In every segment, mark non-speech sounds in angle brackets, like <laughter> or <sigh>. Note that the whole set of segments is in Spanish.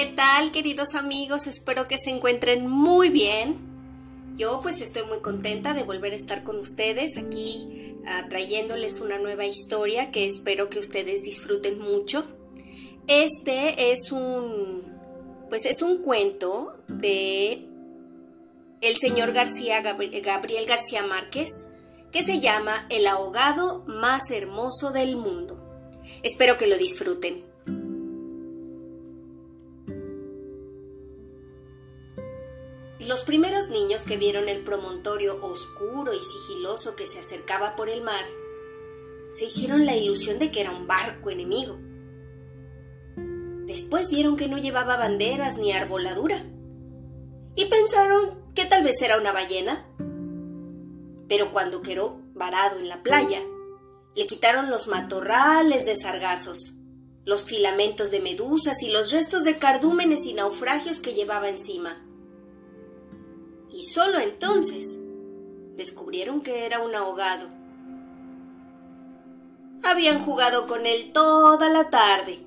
¿Qué tal queridos amigos? Espero que se encuentren muy bien. Yo pues estoy muy contenta de volver a estar con ustedes aquí uh, trayéndoles una nueva historia que espero que ustedes disfruten mucho. Este es un pues es un cuento de el señor García Gabriel García Márquez que se llama El ahogado más hermoso del mundo. Espero que lo disfruten. Los primeros niños que vieron el promontorio oscuro y sigiloso que se acercaba por el mar, se hicieron la ilusión de que era un barco enemigo. Después vieron que no llevaba banderas ni arboladura y pensaron que tal vez era una ballena. Pero cuando quedó varado en la playa, le quitaron los matorrales de sargazos, los filamentos de medusas y los restos de cardúmenes y naufragios que llevaba encima. Y solo entonces descubrieron que era un ahogado. Habían jugado con él toda la tarde,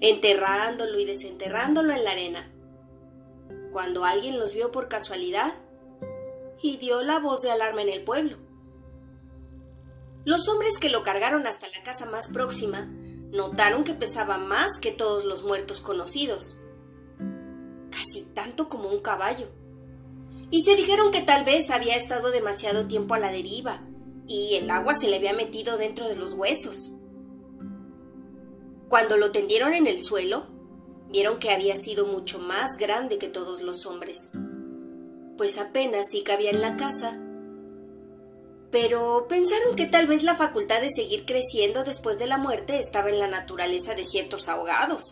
enterrándolo y desenterrándolo en la arena. Cuando alguien los vio por casualidad, y dio la voz de alarma en el pueblo. Los hombres que lo cargaron hasta la casa más próxima notaron que pesaba más que todos los muertos conocidos, casi tanto como un caballo, y se dijeron que tal vez había estado demasiado tiempo a la deriva y el agua se le había metido dentro de los huesos. Cuando lo tendieron en el suelo, vieron que había sido mucho más grande que todos los hombres, pues apenas si cabía en la casa pero pensaron que tal vez la facultad de seguir creciendo después de la muerte estaba en la naturaleza de ciertos ahogados.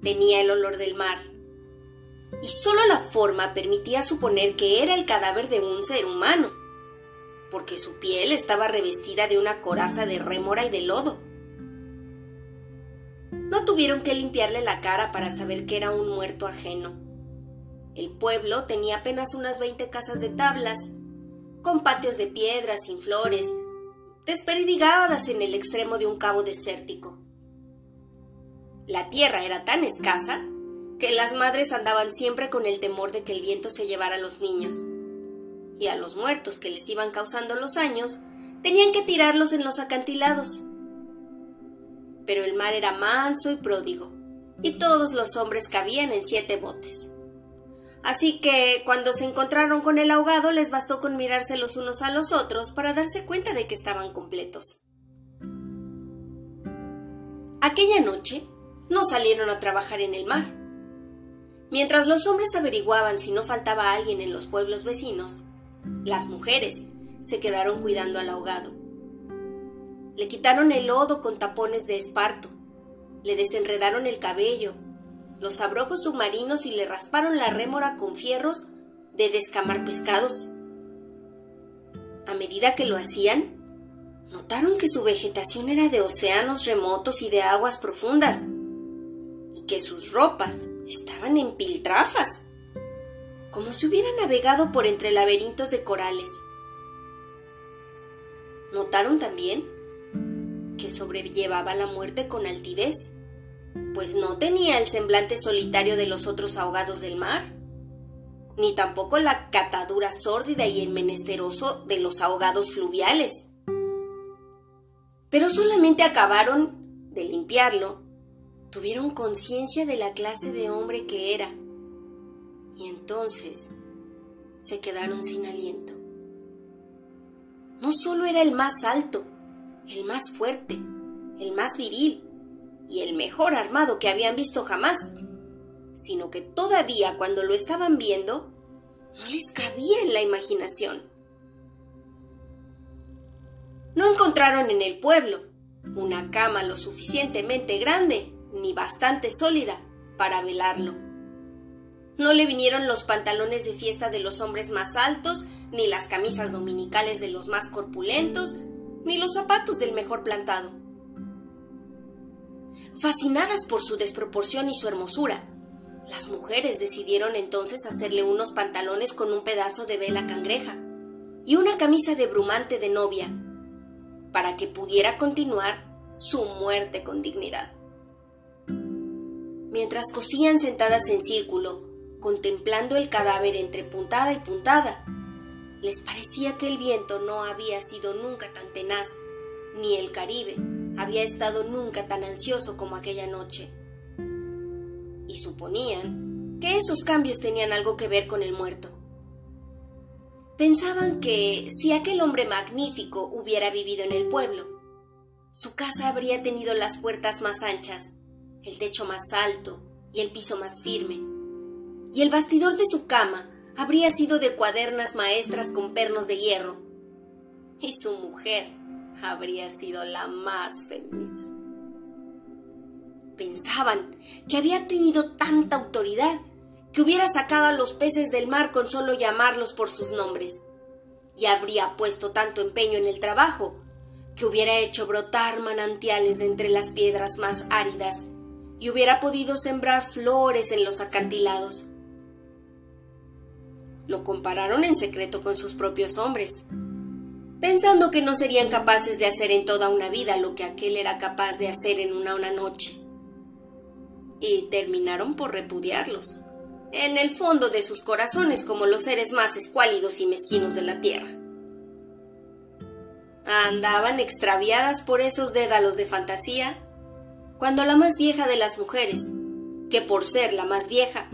Tenía el olor del mar, y solo la forma permitía suponer que era el cadáver de un ser humano, porque su piel estaba revestida de una coraza de rémora y de lodo. No tuvieron que limpiarle la cara para saber que era un muerto ajeno. El pueblo tenía apenas unas veinte casas de tablas con patios de piedras sin flores, desperdigadas en el extremo de un cabo desértico. La tierra era tan escasa que las madres andaban siempre con el temor de que el viento se llevara a los niños, y a los muertos que les iban causando los años tenían que tirarlos en los acantilados. Pero el mar era manso y pródigo, y todos los hombres cabían en siete botes. Así que cuando se encontraron con el ahogado les bastó con mirarse los unos a los otros para darse cuenta de que estaban completos. Aquella noche no salieron a trabajar en el mar. Mientras los hombres averiguaban si no faltaba alguien en los pueblos vecinos, las mujeres se quedaron cuidando al ahogado. Le quitaron el lodo con tapones de esparto, le desenredaron el cabello, los abrojos submarinos y le rasparon la rémora con fierros de descamar pescados. A medida que lo hacían, notaron que su vegetación era de océanos remotos y de aguas profundas, que sus ropas estaban en piltrafas, como si hubieran navegado por entre laberintos de corales. Notaron también que sobrellevaba la muerte con altivez pues no tenía el semblante solitario de los otros ahogados del mar, ni tampoco la catadura sórdida y el menesteroso de los ahogados fluviales. Pero solamente acabaron de limpiarlo, tuvieron conciencia de la clase de hombre que era, y entonces se quedaron sin aliento. No solo era el más alto, el más fuerte, el más viril, y el mejor armado que habían visto jamás, sino que todavía cuando lo estaban viendo, no les cabía en la imaginación. No encontraron en el pueblo una cama lo suficientemente grande ni bastante sólida para velarlo. No le vinieron los pantalones de fiesta de los hombres más altos, ni las camisas dominicales de los más corpulentos, ni los zapatos del mejor plantado fascinadas por su desproporción y su hermosura. Las mujeres decidieron entonces hacerle unos pantalones con un pedazo de vela cangreja y una camisa de brumante de novia, para que pudiera continuar su muerte con dignidad. Mientras cosían sentadas en círculo, contemplando el cadáver entre puntada y puntada. Les parecía que el viento no había sido nunca tan tenaz, ni el Caribe había estado nunca tan ansioso como aquella noche. Y suponían que esos cambios tenían algo que ver con el muerto. Pensaban que si aquel hombre magnífico hubiera vivido en el pueblo, su casa habría tenido las puertas más anchas, el techo más alto y el piso más firme, y el bastidor de su cama habría sido de cuadernas maestras con pernos de hierro, y su mujer habría sido la más feliz. Pensaban que había tenido tanta autoridad que hubiera sacado a los peces del mar con solo llamarlos por sus nombres, y habría puesto tanto empeño en el trabajo que hubiera hecho brotar manantiales entre las piedras más áridas y hubiera podido sembrar flores en los acantilados. Lo compararon en secreto con sus propios hombres, pensando que no serían capaces de hacer en toda una vida lo que aquel era capaz de hacer en una, una noche. Y terminaron por repudiarlos, en el fondo de sus corazones como los seres más escuálidos y mezquinos de la tierra. Andaban extraviadas por esos dédalos de fantasía cuando la más vieja de las mujeres, que por ser la más vieja,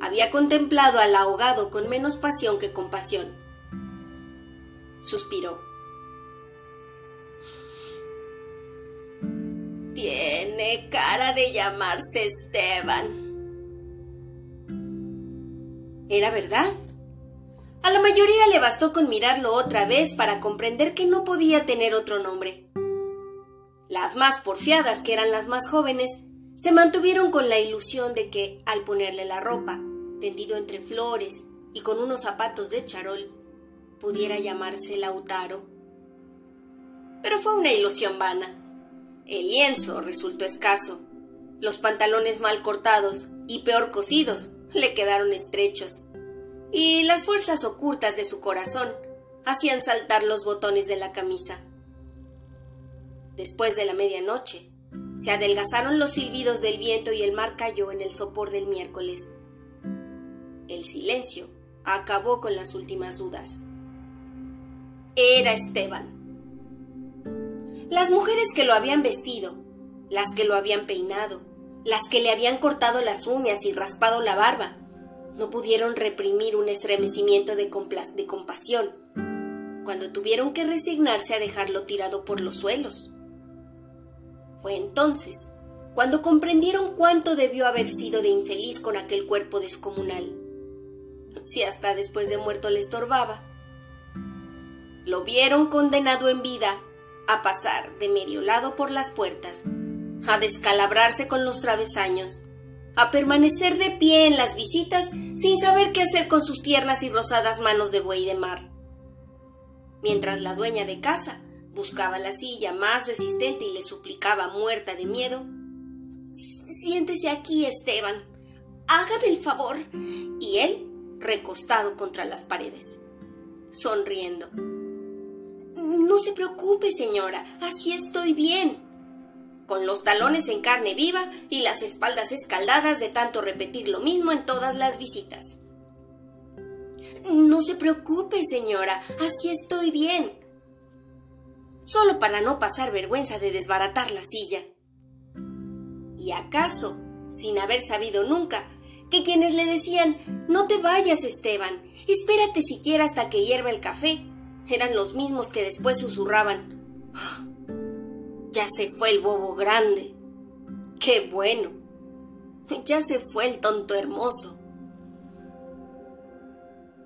había contemplado al ahogado con menos pasión que compasión, suspiró. Tiene cara de llamarse Esteban. Era verdad. A la mayoría le bastó con mirarlo otra vez para comprender que no podía tener otro nombre. Las más porfiadas, que eran las más jóvenes, se mantuvieron con la ilusión de que, al ponerle la ropa, tendido entre flores y con unos zapatos de charol, pudiera llamarse Lautaro. Pero fue una ilusión vana. El lienzo resultó escaso. Los pantalones mal cortados y peor cosidos le quedaron estrechos. Y las fuerzas ocultas de su corazón hacían saltar los botones de la camisa. Después de la medianoche, se adelgazaron los silbidos del viento y el mar cayó en el sopor del miércoles. El silencio acabó con las últimas dudas. Era Esteban. Las mujeres que lo habían vestido, las que lo habían peinado, las que le habían cortado las uñas y raspado la barba, no pudieron reprimir un estremecimiento de, de compasión cuando tuvieron que resignarse a dejarlo tirado por los suelos. Fue entonces cuando comprendieron cuánto debió haber sido de infeliz con aquel cuerpo descomunal. Si hasta después de muerto le estorbaba. Lo vieron condenado en vida a pasar de medio lado por las puertas, a descalabrarse con los travesaños, a permanecer de pie en las visitas sin saber qué hacer con sus tiernas y rosadas manos de buey de mar. Mientras la dueña de casa buscaba la silla más resistente y le suplicaba muerta de miedo. Siéntese aquí, Esteban. Hágame el favor. Y él, recostado contra las paredes, sonriendo. No se preocupe, señora, así estoy bien. Con los talones en carne viva y las espaldas escaldadas de tanto repetir lo mismo en todas las visitas. No se preocupe, señora, así estoy bien solo para no pasar vergüenza de desbaratar la silla. ¿Y acaso, sin haber sabido nunca, que quienes le decían No te vayas, Esteban, espérate siquiera hasta que hierva el café, eran los mismos que después susurraban Ya se fue el bobo grande. ¡Qué bueno! Ya se fue el tonto hermoso.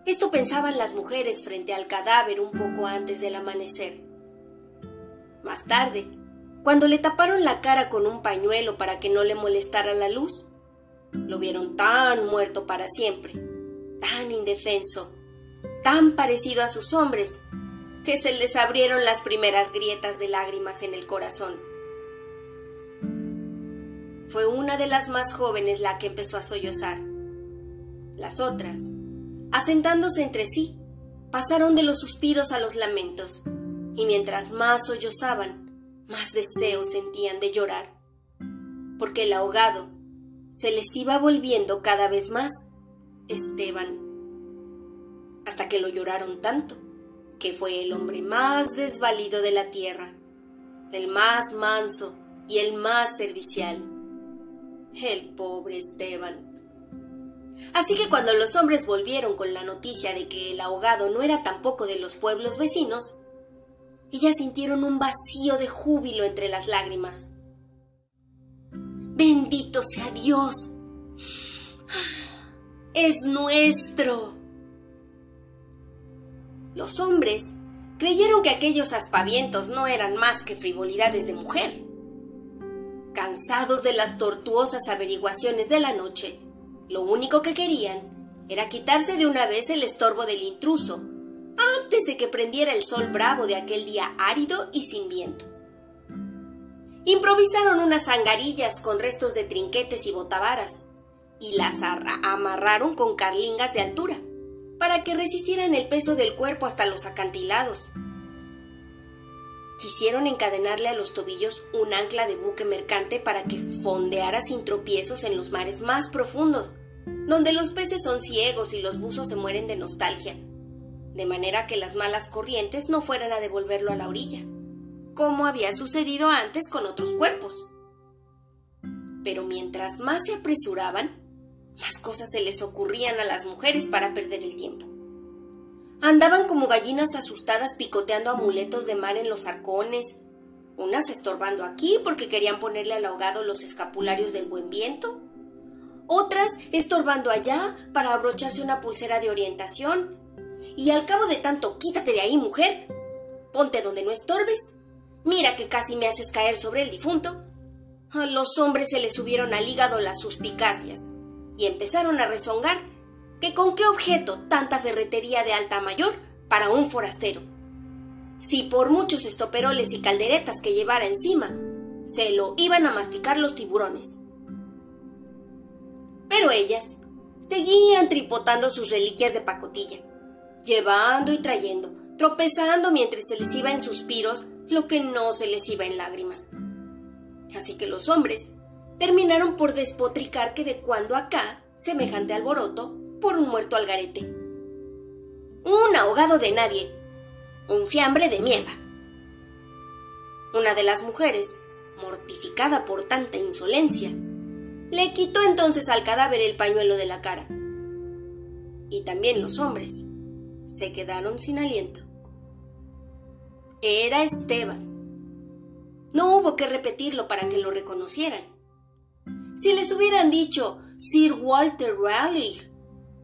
Esto pensaban las mujeres frente al cadáver un poco antes del amanecer. Más tarde, cuando le taparon la cara con un pañuelo para que no le molestara la luz, lo vieron tan muerto para siempre, tan indefenso, tan parecido a sus hombres, que se les abrieron las primeras grietas de lágrimas en el corazón. Fue una de las más jóvenes la que empezó a sollozar. Las otras, asentándose entre sí, pasaron de los suspiros a los lamentos y mientras más sollozaban, más deseos sentían de llorar, porque el ahogado se les iba volviendo cada vez más Esteban, hasta que lo lloraron tanto, que fue el hombre más desvalido de la tierra, el más manso y el más servicial. El pobre Esteban. Así que cuando los hombres volvieron con la noticia de que el ahogado no era tampoco de los pueblos vecinos, ellas sintieron un vacío de júbilo entre las lágrimas. Bendito sea Dios. <sighs> Es nuestro. Los hombres creyeron que aquellos aspavientos no eran más que frivolidades de mujer. Cansados de las tortuosas averiguaciones de la noche, lo único que querían era quitarse de una vez el estorbo del intruso, antes de que prendiera el sol bravo de aquel día árido y sin viento. Improvisaron unas angarillas con restos de trinquetes y botavaras y las amarraron con carlingas de altura para que resistieran el peso del cuerpo hasta los acantilados. Quisieron encadenarle a los tobillos un ancla de buque mercante para que fondeara sin tropiezos en los mares más profundos, donde los peces son ciegos y los buzos se mueren de nostalgia, de manera que las malas corrientes no fueran a devolverlo a la orilla como había sucedido antes con otros cuerpos. Pero mientras más se apresuraban, más cosas se les ocurrían a las mujeres para perder el tiempo. Andaban como gallinas asustadas picoteando amuletos de mar en los arcones, unas estorbando aquí porque querían ponerle al ahogado los escapularios del buen viento, otras estorbando allá para abrocharse una pulsera de orientación, y al cabo de tanto quítate de ahí, mujer, ponte donde no estorbes, Mira que casi me haces caer sobre el difunto. A los hombres se les subieron al hígado las suspicacias y empezaron a rezongar que con qué objeto tanta ferretería de alta mayor para un forastero. Si por muchos estoperoles y calderetas que llevara encima, se lo iban a masticar los tiburones. Pero ellas seguían tripotando sus reliquias de pacotilla, llevando y trayendo, tropezando mientras se les iba en suspiros lo que no se les iba en lágrimas. Así que los hombres terminaron por despotricar que de cuando acá semejante alboroto por un muerto al garete. Un ahogado de nadie, un fiambre de mierda. Una de las mujeres, mortificada por tanta insolencia, le quitó entonces al cadáver el pañuelo de la cara. Y también los hombres se quedaron sin aliento. Era Esteban. No hubo que repetirlo para que lo reconocieran. Si les hubieran dicho Sir Walter Raleigh,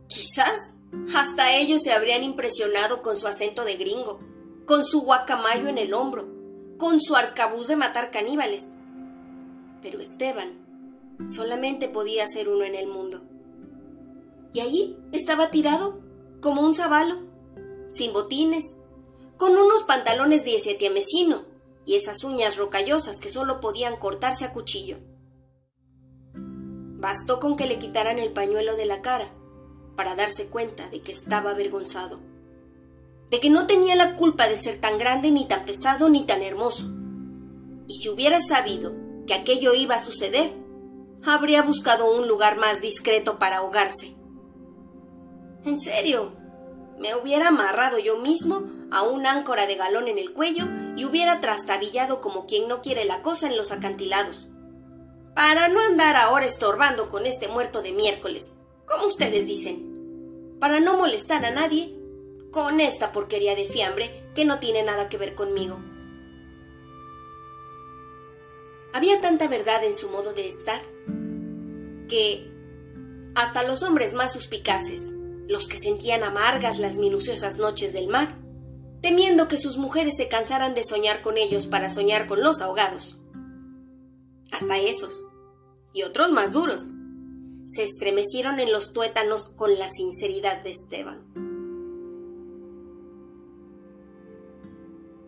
quizás hasta ellos se habrían impresionado con su acento de gringo, con su guacamayo en el hombro, con su arcabuz de matar caníbales. Pero Esteban solamente podía ser uno en el mundo. Y allí estaba tirado, como un zabalo, sin botines, con unos pantalones de mesino y esas uñas rocallosas que solo podían cortarse a cuchillo. Bastó con que le quitaran el pañuelo de la cara para darse cuenta de que estaba avergonzado, de que no tenía la culpa de ser tan grande ni tan pesado ni tan hermoso. Y si hubiera sabido que aquello iba a suceder, habría buscado un lugar más discreto para ahogarse. En serio, me hubiera amarrado yo mismo a un áncora de galón en el cuello y hubiera trastabillado como quien no quiere la cosa en los acantilados. Para no andar ahora estorbando con este muerto de miércoles, como ustedes dicen. Para no molestar a nadie con esta porquería de fiambre que no tiene nada que ver conmigo. Había tanta verdad en su modo de estar que hasta los hombres más suspicaces, los que sentían amargas las minuciosas noches del mar, temiendo que sus mujeres se cansaran de soñar con ellos para soñar con los ahogados. Hasta esos, y otros más duros, se estremecieron en los tuétanos con la sinceridad de Esteban.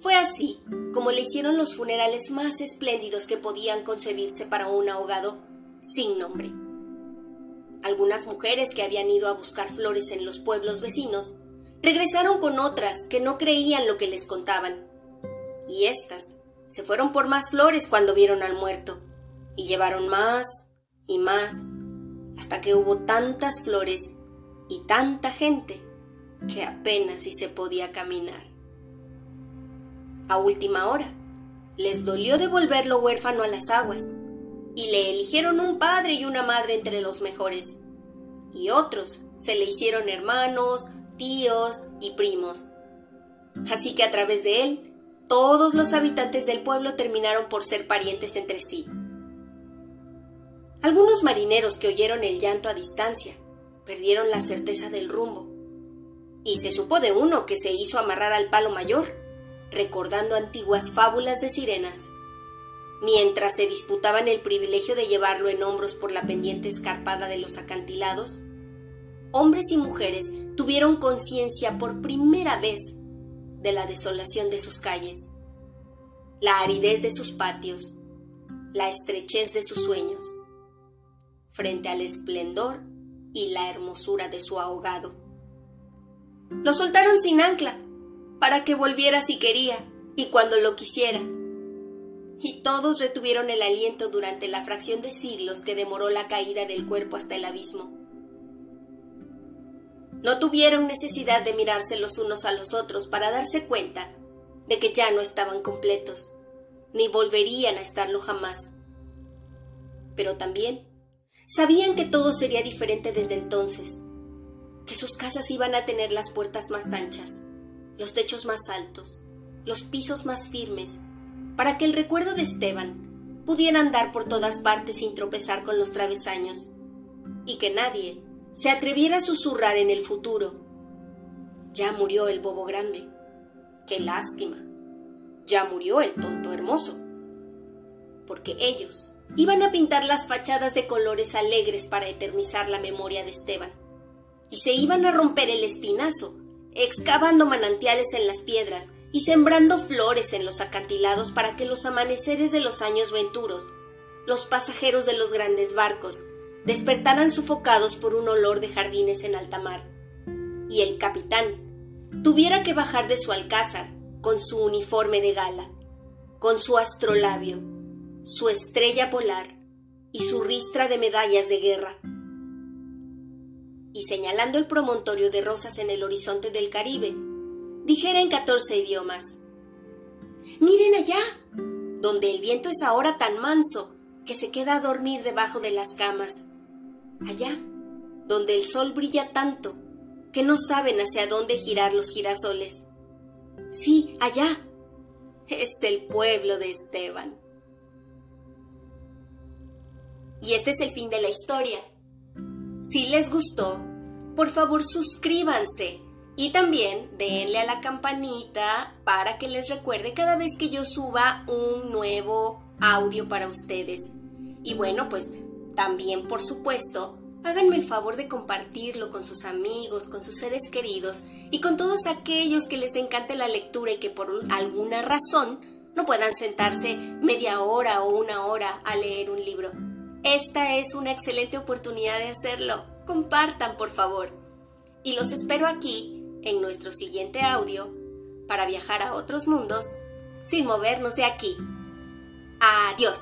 Fue así como le hicieron los funerales más espléndidos que podían concebirse para un ahogado sin nombre. Algunas mujeres que habían ido a buscar flores en los pueblos vecinos regresaron con otras que no creían lo que les contaban. Y éstas se fueron por más flores cuando vieron al muerto, y llevaron más y más hasta que hubo tantas flores y tanta gente que apenas si se podía caminar. A última hora, les dolió devolverlo huérfano a las aguas, y le eligieron un padre y una madre entre los mejores, y otros se le hicieron hermanos, tíos y primos. Así que a través de él, todos los habitantes del pueblo terminaron por ser parientes entre sí. Algunos marineros que oyeron el llanto a distancia perdieron la certeza del rumbo, y se supo de uno que se hizo amarrar al palo mayor, recordando antiguas fábulas de sirenas. Mientras se disputaban el privilegio de llevarlo en hombros por la pendiente escarpada de los acantilados, hombres y mujeres tuvieron conciencia por primera vez de la desolación de sus calles, la aridez de sus patios, la estrechez de sus sueños, frente al esplendor y la hermosura de su ahogado. Lo soltaron sin ancla, para que volviera si quería y cuando lo quisiera. Y todos retuvieron el aliento durante la fracción de siglos que demoró la caída del cuerpo hasta el abismo. No tuvieron necesidad de mirarse los unos a los otros para darse cuenta de que ya no estaban completos, ni volverían a estarlo jamás. Pero también sabían que todo sería diferente desde entonces, que sus casas iban a tener las puertas más anchas, los techos más altos, los pisos más firmes, para que el recuerdo de Esteban pudiera andar por todas partes sin tropezar con los travesaños, y que nadie se atreviera a susurrar en el futuro. Ya murió el bobo grande. Qué lástima. Ya murió el tonto hermoso. Porque ellos iban a pintar las fachadas de colores alegres para eternizar la memoria de Esteban. Y se iban a romper el espinazo, excavando manantiales en las piedras y sembrando flores en los acantilados para que los amaneceres de los años venturos, los pasajeros de los grandes barcos, despertaran sofocados por un olor de jardines en alta mar, y el capitán tuviera que bajar de su alcázar con su uniforme de gala, con su astrolabio, su estrella polar y su ristra de medallas de guerra. Y señalando el promontorio de rosas en el horizonte del Caribe, dijera en catorce idiomas, Miren allá, donde el viento es ahora tan manso que se queda a dormir debajo de las camas allá, donde el sol brilla tanto que no saben hacia dónde girar los girasoles. Sí, allá. Es el pueblo de Esteban. Y este es el fin de la historia. Si les gustó, por favor suscríbanse y también denle a la campanita para que les recuerde cada vez que yo suba un nuevo audio para ustedes. Y bueno, pues también, por supuesto, háganme el favor de compartirlo con sus amigos, con sus seres queridos y con todos aquellos que les encante la lectura y que por alguna razón no puedan sentarse media hora o una hora a leer un libro. Esta es una excelente oportunidad de hacerlo. Compartan, por favor. Y los espero aquí, en nuestro siguiente audio, para viajar a otros mundos sin movernos de aquí. Adiós.